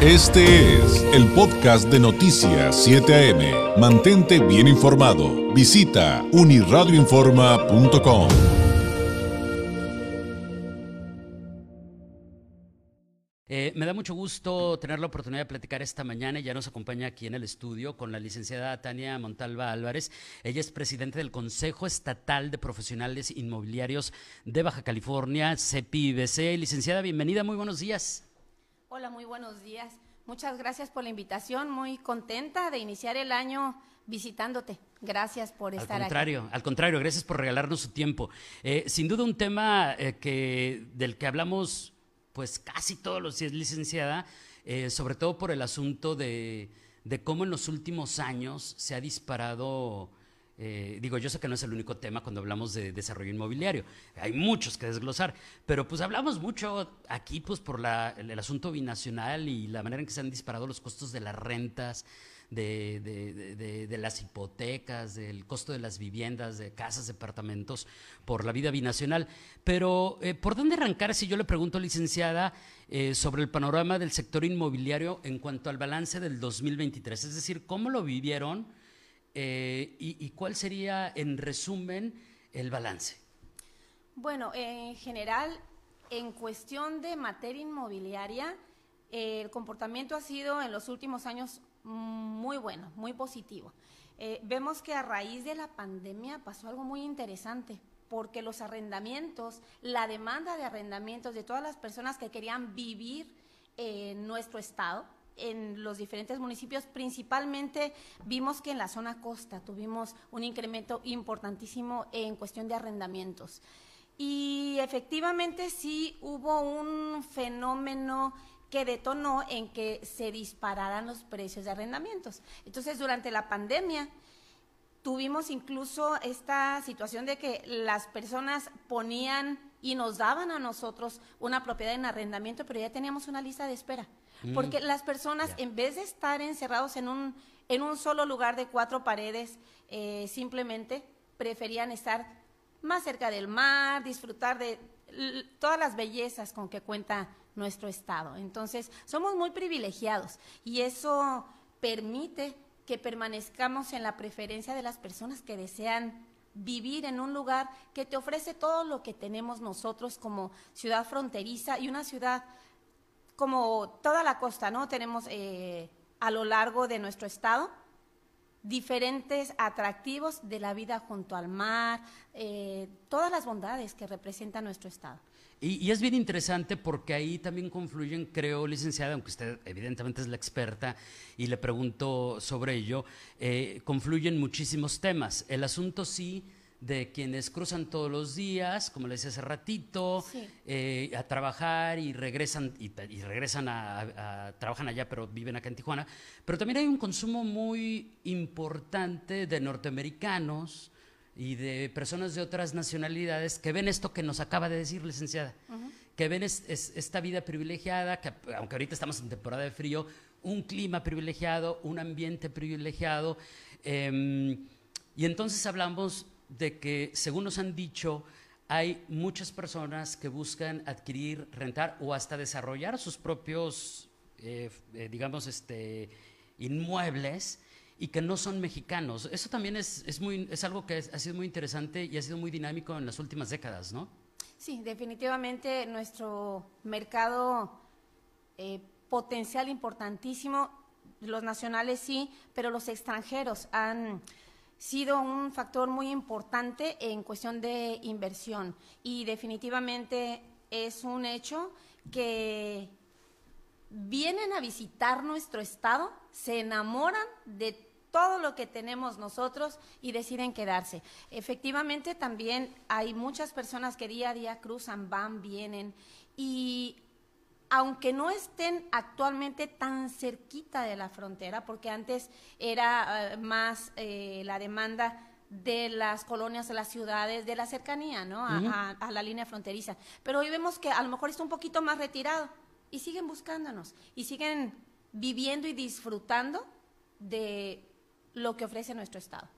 Este es el podcast de Noticias 7 AM. Mantente bien informado. Visita uniradioinforma.com. Eh, me da mucho gusto tener la oportunidad de platicar esta mañana. Ya nos acompaña aquí en el estudio con la licenciada Tania Montalva Álvarez. Ella es presidente del Consejo Estatal de Profesionales Inmobiliarios de Baja California, CEPIBC. Licenciada, bienvenida, muy buenos días. Hola, muy buenos días. Muchas gracias por la invitación. Muy contenta de iniciar el año visitándote. Gracias por estar al contrario, Al contrario, gracias por regalarnos su tiempo. Eh, sin duda un tema eh, que, del que hablamos pues casi todos los días, licenciada, eh, sobre todo por el asunto de, de, cómo en los últimos años se ha disparado eh, digo, yo sé que no es el único tema cuando hablamos de desarrollo inmobiliario, hay muchos que desglosar, pero pues hablamos mucho aquí pues por el, asunto binacional y la manera en que se han disparado los costos de las rentas, de, las hipotecas, del costo de las viviendas, de casas, departamentos, por la vida binacional. Pero, eh, ¿por dónde arrancar si yo le pregunto, licenciada, eh, sobre el panorama del sector inmobiliario en cuanto al balance del 2023? Es decir, ¿cómo lo vivieron? Eh, y, cuál sería, en resumen, el balance? Bueno, en general, en cuestión de materia inmobiliaria, el comportamiento ha sido en los últimos años muy bueno, muy positivo. Eh, vemos que a raíz de la pandemia pasó algo muy interesante, porque los arrendamientos, la demanda de arrendamientos de todas las personas que querían vivir en nuestro estado, en los diferentes municipios, principalmente vimos que en la zona costa tuvimos un incremento importantísimo en cuestión de arrendamientos. Y efectivamente sí hubo un fenómeno que detonó en que se dispararan los precios de arrendamientos. Entonces, durante la pandemia, tuvimos incluso esta situación de que las personas ponían y nos daban a nosotros una propiedad en arrendamiento, pero ya teníamos una lista de espera. Mm. Porque las personas, en vez de estar encerrados en un, en un solo lugar de cuatro paredes, eh, simplemente preferían estar más cerca del mar, disfrutar de todas las bellezas con que cuenta nuestro estado. Entonces, somos muy privilegiados y eso permite que permanezcamos en la preferencia de las personas que desean vivir en un lugar que te ofrece todo lo que tenemos nosotros como ciudad fronteriza y una ciudad como toda la costa, ¿no? Tenemos eh, a lo largo de nuestro estado diferentes atractivos de la vida junto al mar, eh, todas las bondades que representa nuestro estado. Y, es bien interesante porque ahí también confluyen, creo, licenciada, aunque usted evidentemente es la experta y le pregunto sobre ello, eh, confluyen muchísimos temas. El asunto sí de quienes cruzan todos los días, como le decía hace ratito, eh, a trabajar y regresan, y, regresan a, trabajan allá, pero viven acá en Tijuana. Pero también hay un consumo muy importante de norteamericanos y de personas de otras nacionalidades que ven esto que nos acaba de decir, licenciada, que ven esta vida privilegiada, que aunque ahorita estamos en temporada de frío, un clima privilegiado, un ambiente privilegiado. Em, y entonces hablamos de que, según nos han dicho, hay muchas personas que buscan adquirir, rentar o hasta desarrollar sus propios, eh, eh, digamos, este, inmuebles y que no son mexicanos. Eso también es, es, muy, es algo que ha sido muy interesante y ha sido muy dinámico en las últimas décadas, ¿no? Sí, definitivamente nuestro mercado eh, potencial importantísimo, los nacionales sí, pero los extranjeros han sido un factor muy importante en cuestión de inversión y definitivamente es un hecho que vienen a visitar nuestro estado, se enamoran de todo lo que tenemos nosotros y deciden quedarse. Efectivamente, también hay muchas personas que día a día cruzan, van, vienen y aunque no estén actualmente tan cerquita de la frontera, porque antes era eh, más eh, la demanda de las colonias, de las ciudades, de la cercanía, ¿no? A, la línea fronteriza. Pero hoy vemos que a lo mejor está un poquito más retirado y siguen buscándonos y siguen viviendo y disfrutando de lo que ofrece nuestro Estado.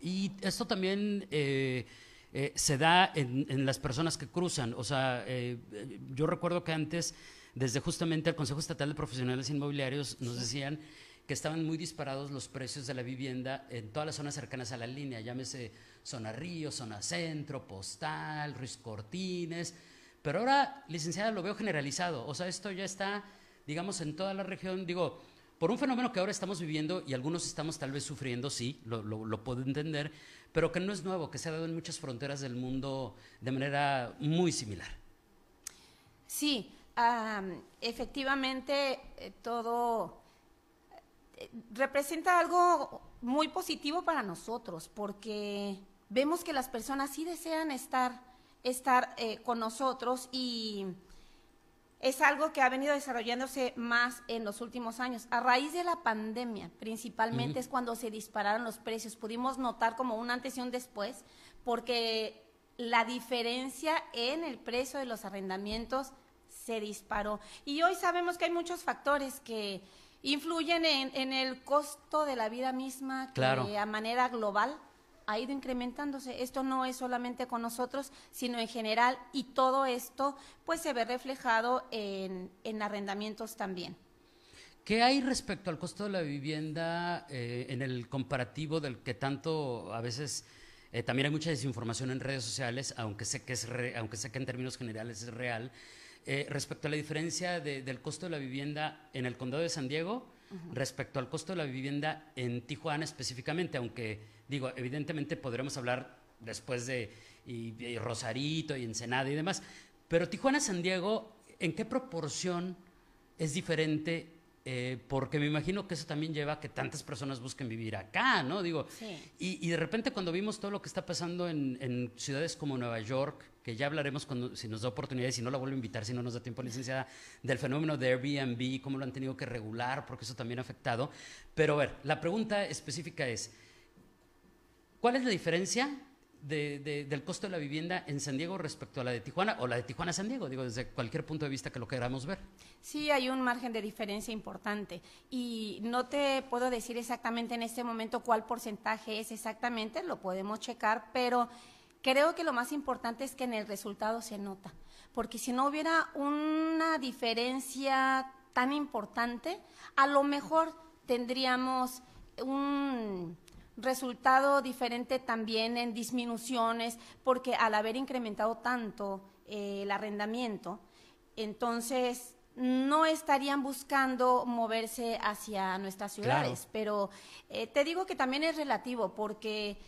Y esto también eh, se da en, las personas que cruzan. O sea, yo recuerdo que antes desde justamente el Consejo Estatal de Profesionales Inmobiliarios nos decían que estaban muy disparados los precios de la vivienda en todas las zonas cercanas a la línea, llámese zona Río, zona Centro, Postal, Ruiz Cortines, pero ahora, licenciada, lo veo generalizado, o sea, esto ya está, digamos, en toda la región, digo, por un fenómeno que ahora estamos viviendo y algunos estamos tal vez sufriendo, sí, lo, puedo entender, pero que no es nuevo, que se ha dado en muchas fronteras del mundo de manera muy similar. Sí, efectivamente eh, todo eh, representa algo muy positivo para nosotros, porque vemos que las personas sí desean estar, estar eh, con nosotros y es algo que ha venido desarrollándose más en los últimos años. A raíz de la pandemia, principalmente, es cuando se dispararon los precios. Pudimos notar como un antes y un después, porque la diferencia en el precio de los arrendamientos se disparó. Y hoy sabemos que hay muchos factores que influyen en, el costo de la vida misma, que a manera global ha ido incrementándose. Esto no es solamente con nosotros, sino en general, y todo esto pues se ve reflejado en, arrendamientos también. ¿Qué hay respecto al costo de la vivienda eh, en el comparativo del que tanto a veces eh, también hay mucha desinformación en redes sociales, aunque sé que, es aunque sé que en términos generales es real, eh, respecto a la diferencia del costo de la vivienda en el condado de San Diego respecto al costo de la vivienda en Tijuana específicamente, aunque digo, evidentemente podremos hablar después de Rosarito y Ensenada y demás, pero Tijuana-San Diego, ¿en qué proporción es diferente eh, porque me imagino que eso también lleva a que tantas personas busquen vivir acá, ¿no? Digo, y, de repente cuando vimos todo lo que está pasando en, ciudades como Nueva York, que ya hablaremos cuando, si nos da oportunidad y si no la vuelvo a invitar, si no nos da tiempo, licenciada, del fenómeno de Airbnb, cómo lo han tenido que regular, porque eso también ha afectado. Pero a ver, la pregunta específica es, ¿cuál es la diferencia del costo de la vivienda en San Diego respecto a la de Tijuana o la de Tijuana San Diego, digo, desde cualquier punto de vista que lo queramos ver. Sí, hay un margen de diferencia importante y no te puedo decir exactamente en este momento cuál porcentaje es exactamente, lo podemos checar, pero creo que lo más importante es que en el resultado se nota, porque si no hubiera una diferencia tan importante, a lo mejor tendríamos un resultado diferente también en disminuciones, porque al haber incrementado tanto eh, el arrendamiento, entonces no estarían buscando moverse hacia nuestras ciudades. Pero eh, te digo que también es relativo, porque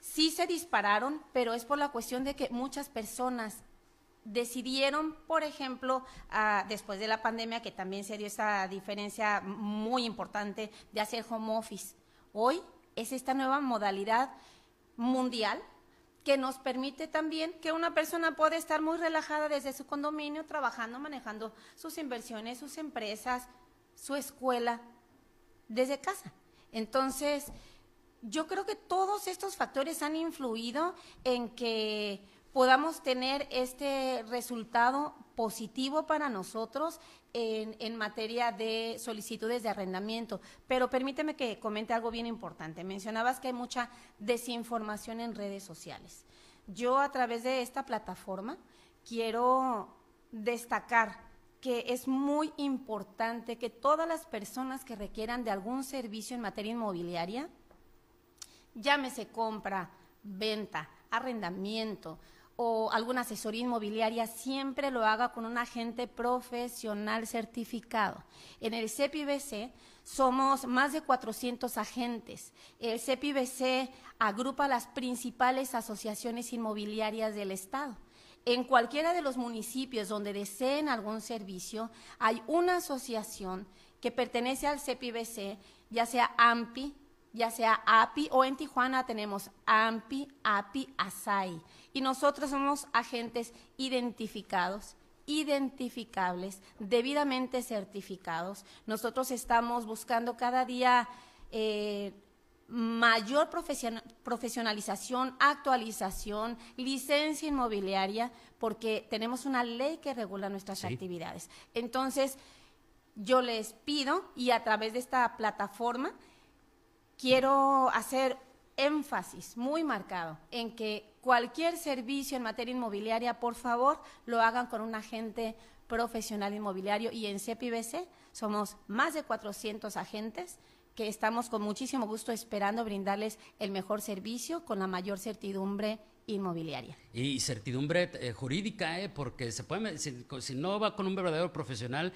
sí se dispararon, pero es por la cuestión de que muchas personas decidieron, por ejemplo, después de la pandemia, que también se dio esa diferencia muy importante de hacer home office. Hoy es esta nueva modalidad mundial que nos permite también que una persona puede estar muy relajada desde su condominio, trabajando, manejando sus inversiones, sus empresas, su escuela, desde casa. Entonces, yo creo que todos estos factores han influido en que podamos tener este resultado positivo para nosotros en, materia de solicitudes de arrendamiento. Pero permíteme que comente algo bien importante. Mencionabas que hay mucha desinformación en redes sociales. Yo a través de esta plataforma quiero destacar que es muy importante que todas las personas que requieran de algún servicio en materia inmobiliaria, llámese compra, venta, arrendamiento, o alguna asesoría inmobiliaria siempre lo haga con un agente profesional certificado. En el CEPIBC somos más de 400 agentes. El CEPIBC agrupa las principales asociaciones inmobiliarias del Estado. En cualquiera de los municipios donde deseen algún servicio, hay una asociación que pertenece al CEPIBC, ya sea AMPI, ya sea API o en Tijuana tenemos AMPI, API, ASAI. Y nosotros somos agentes identificados, identificables, debidamente certificados. Nosotros estamos buscando cada día eh, mayor profesionalización, actualización, licencia inmobiliaria, porque tenemos una ley que regula nuestras actividades. Entonces, yo les pido, y a través de esta plataforma, quiero hacer énfasis muy marcado en que cualquier servicio en materia inmobiliaria, por favor, lo hagan con un agente profesional inmobiliario y en CEPIBC somos más de 400 agentes que estamos con muchísimo gusto esperando brindarles el mejor servicio con la mayor certidumbre inmobiliaria. Y certidumbre eh, jurídica, ¿eh? porque se puede, si, si, no va con un verdadero profesional,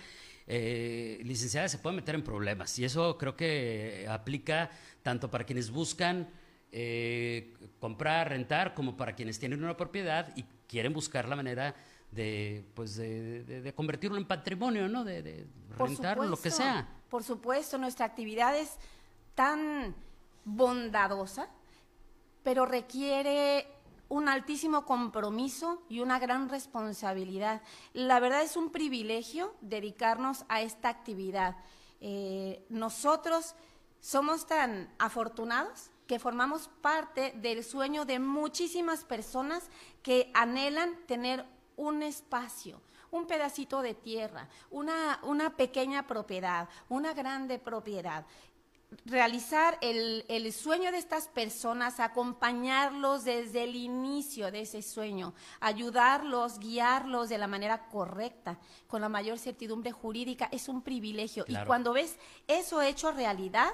eh, licenciada, se puede meter en problemas. Y eso creo que aplica tanto para quienes buscan eh, comprar, rentar, como para quienes tienen una propiedad y quieren buscar la manera de, pues de, convertirlo en patrimonio, ¿no? De, de rentarlo, lo que sea. Por supuesto, nuestra actividad es tan bondadosa, pero requiere un altísimo compromiso y una gran responsabilidad. La verdad es un privilegio dedicarnos a esta actividad. Eh, nosotros somos tan afortunados que formamos parte del sueño de muchísimas personas que anhelan tener un espacio, un pedacito de tierra, una, una pequeña propiedad, una grande propiedad realizar el, el, sueño de estas personas, acompañarlos desde el inicio de ese sueño, ayudarlos, guiarlos de la manera correcta, con la mayor certidumbre jurídica, es un privilegio. Y cuando ves eso hecho realidad,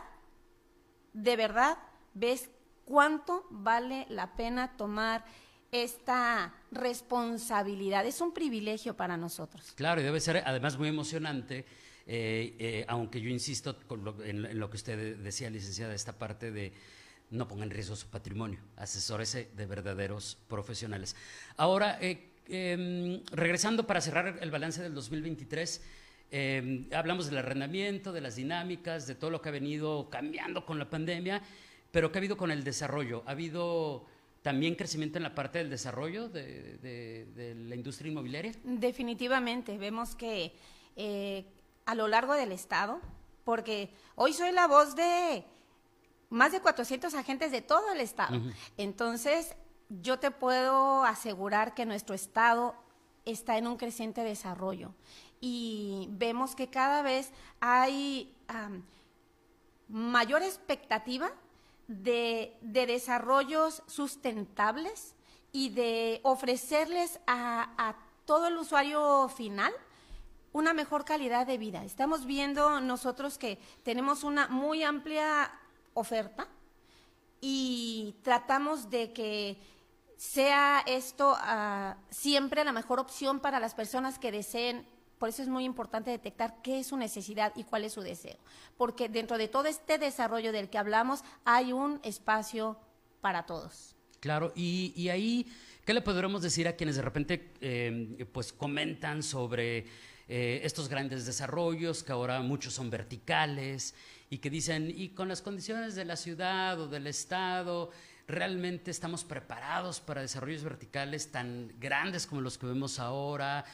de verdad ves cuánto vale la pena tomar esta responsabilidad. Es un privilegio para nosotros. Claro, y debe ser además muy emocionante eh, eh, aunque yo insisto en, lo que usted decía, licenciada, esta parte de no ponga en riesgo su patrimonio, asesórese de verdaderos profesionales. Ahora, eh, em, regresando para cerrar el balance del 2023, em, hablamos del arrendamiento, de las dinámicas, de todo lo que ha venido cambiando con la pandemia, pero ¿qué ha habido con el desarrollo? ¿Ha habido también crecimiento en la parte del desarrollo de, la industria inmobiliaria? Definitivamente, vemos que a lo largo del estado, porque hoy soy la voz de más de 400 agentes de todo el estado. Entonces, yo te puedo asegurar que nuestro estado está en un creciente desarrollo y vemos que cada vez hay mayor expectativa de, desarrollos sustentables y de ofrecerles a todo el usuario final una mejor calidad de vida. Estamos viendo nosotros que tenemos una muy amplia oferta y tratamos de que sea esto uh, siempre la mejor opción para las personas que deseen. Por eso es muy importante detectar qué es su necesidad y cuál es su deseo. Porque dentro de todo este desarrollo del que hablamos hay un espacio para todos. Claro, y, y ahí, ¿qué le podremos decir a quienes de repente eh, pues comentan sobre eh, estos grandes desarrollos que ahora muchos son verticales y que dicen, y con las condiciones de la ciudad o del Estado, realmente estamos preparados para desarrollos verticales tan grandes como los que vemos ahora.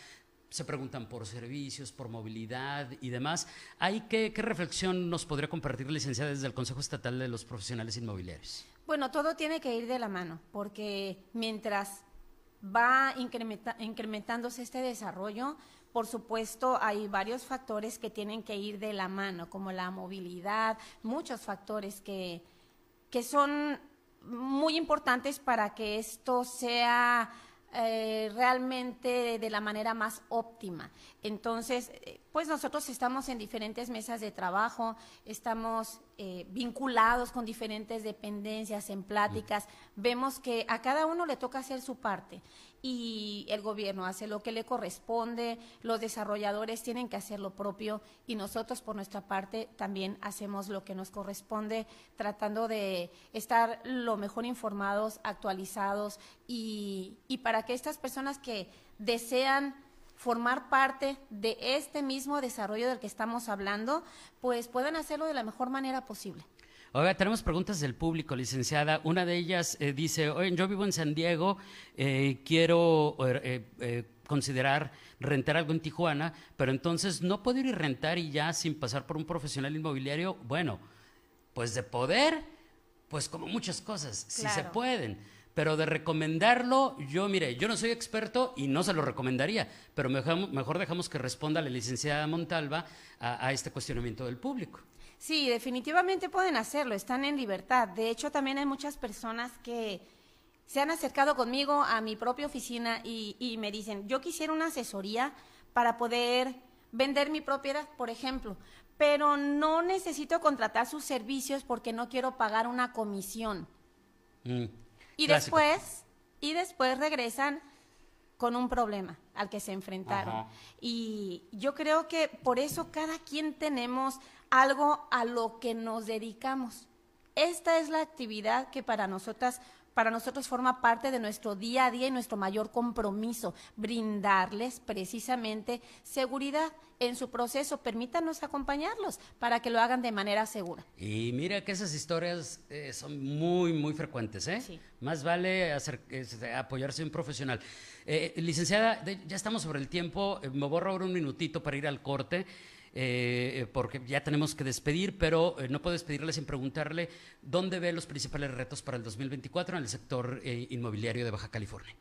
Se preguntan por servicios, por movilidad y demás. ¿Hay qué, qué reflexión nos podría compartir, licenciada, desde el Consejo Estatal de los Profesionales Inmobiliarios? Bueno, todo tiene que ir de la mano, porque mientras va incrementándose este desarrollo, por supuesto, hay varios factores que tienen que ir de la mano, como la movilidad, muchos factores que, que son muy importantes para que esto sea eh, realmente de, la manera más óptima. Entonces, eh, pues nosotros estamos en diferentes mesas de trabajo, estamos eh, vinculados con diferentes dependencias, en pláticas, vemos que a cada uno le toca hacer su parte y el gobierno hace lo que le corresponde, los desarrolladores tienen que hacer lo propio y nosotros por nuestra parte también hacemos lo que nos corresponde, tratando de estar lo mejor informados, actualizados y, y para que estas personas que desean formar parte de este mismo desarrollo del que estamos hablando, pues puedan hacerlo de la mejor manera posible. Oiga, tenemos preguntas del público, licenciada. Una de ellas eh, dice, oye, yo vivo en San Diego, eh, quiero eh, considerar rentar algo en Tijuana, pero entonces no puedo ir y rentar y ya sin pasar por un profesional inmobiliario. Bueno, pues de poder, pues como muchas cosas, si se pueden. Pero de recomendarlo, yo mire, yo no soy experto y no se lo recomendaría, pero mejor, dejamos que responda la licenciada Montalva a este cuestionamiento del público. Sí, definitivamente pueden hacerlo, están en libertad. De hecho, también hay muchas personas que se han acercado conmigo a mi propia oficina y, me dicen, yo quisiera una asesoría para poder vender mi propiedad, por ejemplo, pero no necesito contratar sus servicios porque no quiero pagar una comisión. Mm, Y clásico. después, y después regresan con un problema al que se enfrentaron. Ajá. Y yo creo que por eso cada quien tenemos algo a lo que nos dedicamos. Esta es la actividad que para nosotras para nosotros forma parte de nuestro día a día y nuestro mayor compromiso, brindarles precisamente seguridad en su proceso. Permítanos acompañarlos para que lo hagan de manera segura. Y mira que esas historias eh, son muy, muy frecuentes, ¿eh? Sí. Más vale hacer- apoyarse en un profesional. Eh, licenciada, de- ya estamos sobre el tiempo, eh, me voy a robar un minutito para ir al corte. Eh, porque ya tenemos que despedir, pero eh, no puedo despedirle sin preguntarle dónde ve los principales retos para el 2024 en el sector eh, inmobiliario de Baja California.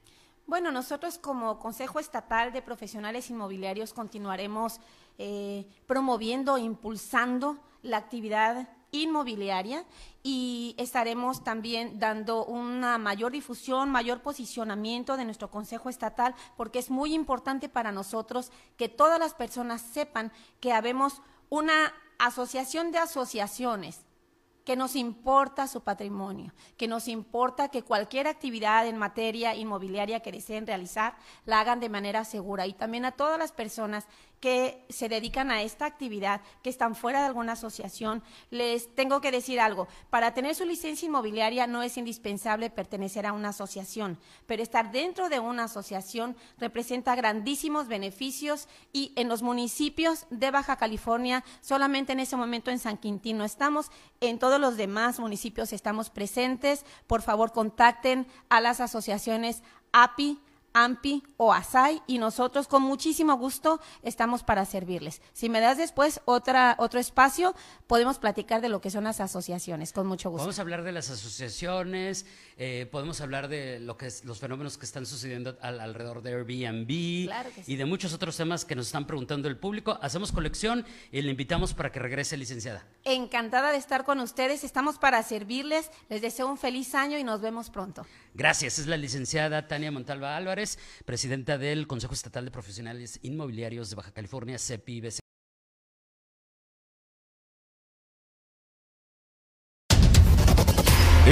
Bueno, nosotros como Consejo Estatal de Profesionales Inmobiliarios continuaremos eh, promoviendo, impulsando la actividad inmobiliaria y estaremos también dando una mayor difusión, mayor posicionamiento de nuestro Consejo Estatal, porque es muy importante para nosotros que todas las personas sepan que habemos una asociación de asociaciones que nos importa su patrimonio, que nos importa que cualquier actividad en materia inmobiliaria que deseen realizar la hagan de manera segura. Y también a todas las personas que se dedican a esta actividad, que están fuera de alguna asociación, les tengo que decir algo, para tener su licencia inmobiliaria no es indispensable pertenecer a una asociación, pero estar dentro de una asociación representa grandísimos beneficios y en los municipios de Baja California, solamente en ese momento en San Quintín no estamos, en todos los demás municipios estamos presentes. Por favor, contacten a las asociaciones API, AMPI o ASAI y nosotros con muchísimo gusto estamos para servirles. Si me das después otra, otro espacio, podemos platicar de lo que son las asociaciones, con mucho gusto. Vamos a hablar de las asociaciones, eh, podemos hablar de lo que es, los fenómenos que están sucediendo al- alrededor de Airbnb Claro que sí. y de muchos otros temas que nos están preguntando el público. Hacemos colección y le invitamos para que regrese, licenciada. Encantada de estar con ustedes, estamos para servirles, les deseo un feliz año y nos vemos pronto. Gracias. Es la licenciada Tania Montalva Álvarez, presidenta del Consejo Estatal de Profesionales Inmobiliarios de Baja California, CEPI-BC.